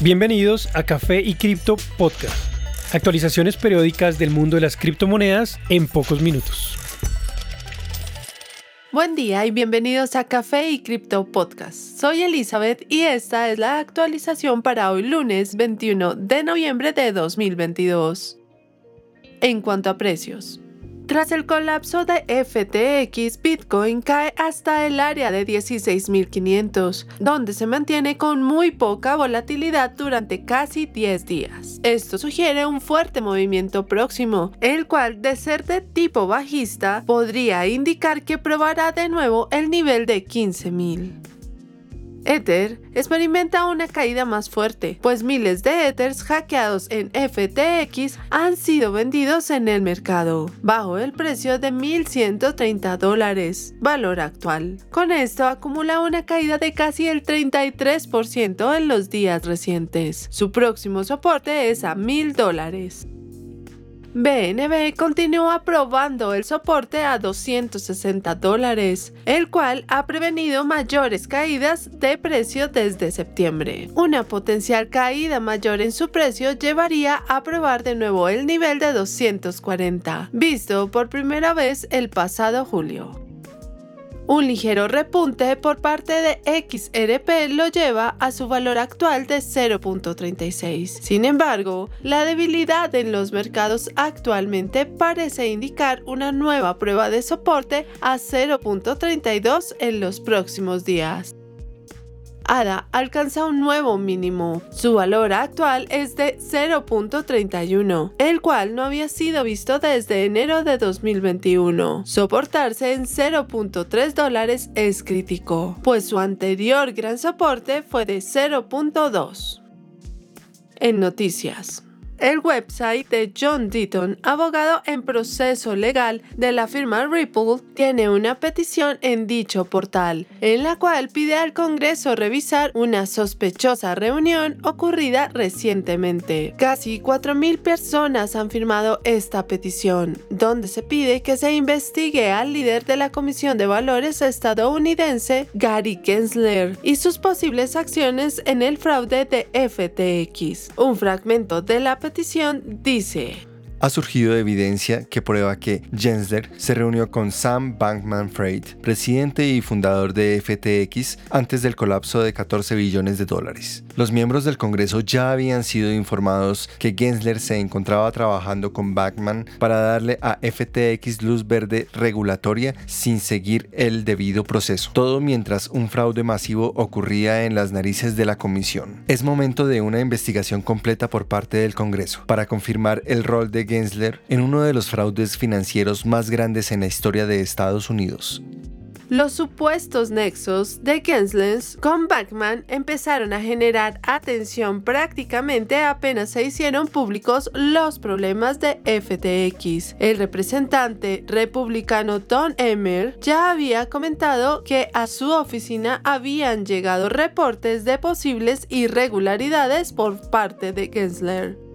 Bienvenidos a Café y Cripto Podcast. Actualizaciones periódicas del mundo de las criptomonedas en pocos minutos. Buen día y bienvenidos a Café y Cripto Podcast. Soy Elizabeth y esta es la actualización para hoy lunes 21 de noviembre de 2022. En cuanto a precios, tras el colapso de FTX, Bitcoin cae hasta el área de 16.500, donde se mantiene con muy poca volatilidad durante casi 10 días. Esto sugiere un fuerte movimiento próximo, el cual, de ser de tipo bajista, podría indicar que probará de nuevo el nivel de 15.000. Ether experimenta una caída más fuerte, pues miles de Ethers hackeados en FTX han sido vendidos en el mercado, bajo el precio de 1.130 dólares, valor actual. Con esto acumula una caída de casi el 33% en los días recientes. Su próximo soporte es a 1.000 dólares. BNB continúa probando el soporte a 260 dólares, el cual ha prevenido mayores caídas de precio desde septiembre. Una potencial caída mayor en su precio llevaría a probar de nuevo el nivel de 240, visto por primera vez el pasado julio. Un ligero repunte por parte de XRP lo lleva a su valor actual de 0.36. Sin embargo, la debilidad en los mercados actualmente parece indicar una nueva prueba de soporte a 0.32 en los próximos días. ADA alcanza un nuevo mínimo. Su valor actual es de 0.31, el cual no había sido visto desde enero de 2021. Soportarse en 0.3 dólares es crítico, pues su anterior gran soporte fue de 0.2. En noticias. El website de John Deaton, abogado en proceso legal de la firma Ripple, tiene una petición en dicho portal, en la cual pide al Congreso revisar una sospechosa reunión ocurrida recientemente. Casi 4.000 personas han firmado esta petición, donde se pide que se investigue al líder de la Comisión de Valores estadounidense, Gary Gensler, y sus posibles acciones en el fraude de FTX. Un fragmento de la petición petición dice, ha surgido evidencia que prueba que Gensler se reunió con Sam Bankman Fried, presidente y fundador de FTX, antes del colapso de 14 billones de dólares. Los miembros del Congreso ya habían sido informados que Gensler se encontraba trabajando con Bankman para darle a FTX luz verde regulatoria sin seguir el debido proceso, todo mientras un fraude masivo ocurría en las narices de la comisión. Es momento de una investigación completa por parte del Congreso para confirmar el rol de Gensler en uno de los fraudes financieros más grandes en la historia de Estados Unidos. Los supuestos nexos de Gensler con Bankman empezaron a generar atención prácticamente apenas se hicieron públicos los problemas de FTX. El representante republicano Don Emmer ya había comentado que a su oficina habían llegado reportes de posibles irregularidades por parte de Gensler.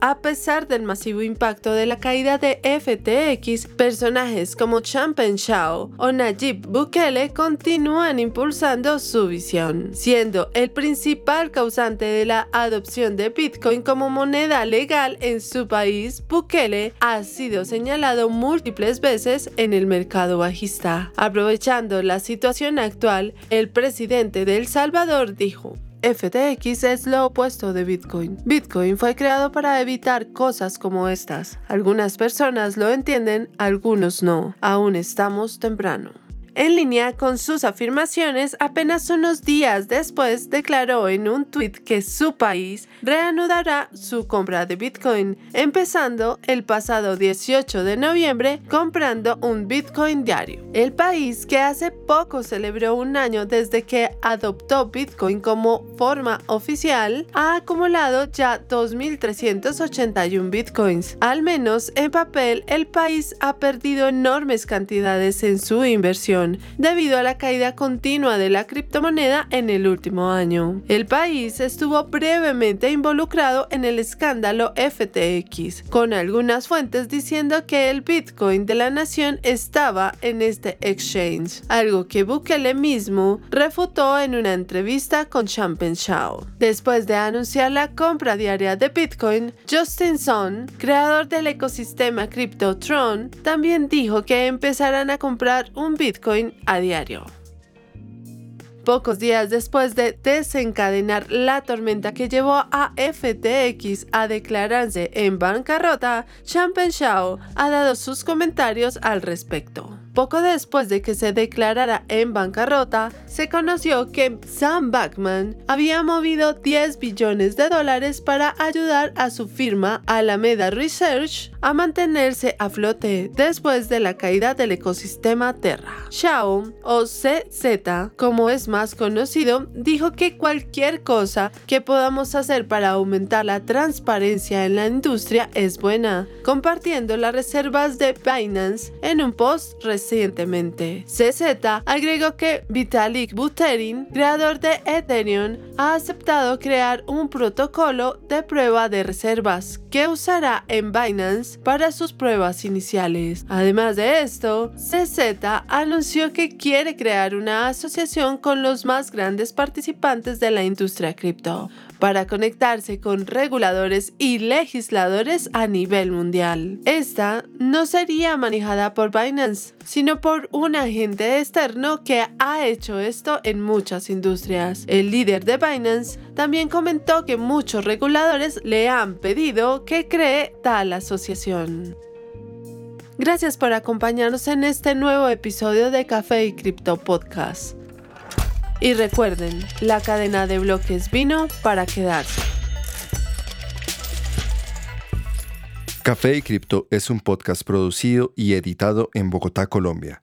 A pesar del masivo impacto de la caída de FTX, personajes como Champagne Shao o Nayib Bukele continúan impulsando su visión, siendo el principal causante de la adopción de Bitcoin como moneda legal en su país. Bukele ha sido señalado múltiples veces en el mercado bajista. Aprovechando la situación actual, el presidente de El Salvador dijo, FTX es lo opuesto de Bitcoin. Bitcoin fue creado para evitar cosas como estas. Algunas personas lo entienden, algunos no. Aún estamos temprano. En línea con sus afirmaciones, apenas unos días después declaró en un tuit que su país reanudará su compra de Bitcoin, empezando el pasado 18 de noviembre comprando un Bitcoin diario. El país que hace poco celebró un año desde que adoptó Bitcoin como forma oficial, ha acumulado ya 2.381 Bitcoins. Al menos en papel, el país ha perdido enormes cantidades en su inversión debido a la caída continua de la criptomoneda en el último año. El país estuvo brevemente involucrado en el escándalo FTX, con algunas fuentes diciendo que el Bitcoin de la nación estaba en este exchange, algo que Bukele mismo refutó en una entrevista con Champagne Shaw. Después de anunciar la compra diaria de Bitcoin, Justin Sun, creador del ecosistema CryptoTron, también dijo que empezarán a comprar un Bitcoin a diario. Pocos días después de desencadenar la tormenta que llevó a FTX a declararse en bancarrota, Shaw ha dado sus comentarios al respecto. Poco después de que se declarara en bancarrota, se conoció que Sam Backman había movido 10 billones de dólares para ayudar a su firma Alameda Research a mantenerse a flote después de la caída del ecosistema Terra. Shao, o CZ, como es más conocido, dijo que cualquier cosa que podamos hacer para aumentar la transparencia en la industria es buena, compartiendo las reservas de Binance en un post reciente recientemente. CZ agregó que Vitalik Buterin, creador de Ethereum, ha aceptado crear un protocolo de prueba de reservas que usará en Binance para sus pruebas iniciales. Además de esto, CZ anunció que quiere crear una asociación con los más grandes participantes de la industria cripto para conectarse con reguladores y legisladores a nivel mundial. Esta no sería manejada por Binance, sino por un agente externo que ha hecho esto en muchas industrias. El líder de También comentó que muchos reguladores le han pedido que cree tal asociación. Gracias por acompañarnos en este nuevo episodio de Café y Cripto Podcast. Y recuerden, la cadena de bloques vino para quedarse. Café y Cripto es un podcast producido y editado en Bogotá, Colombia,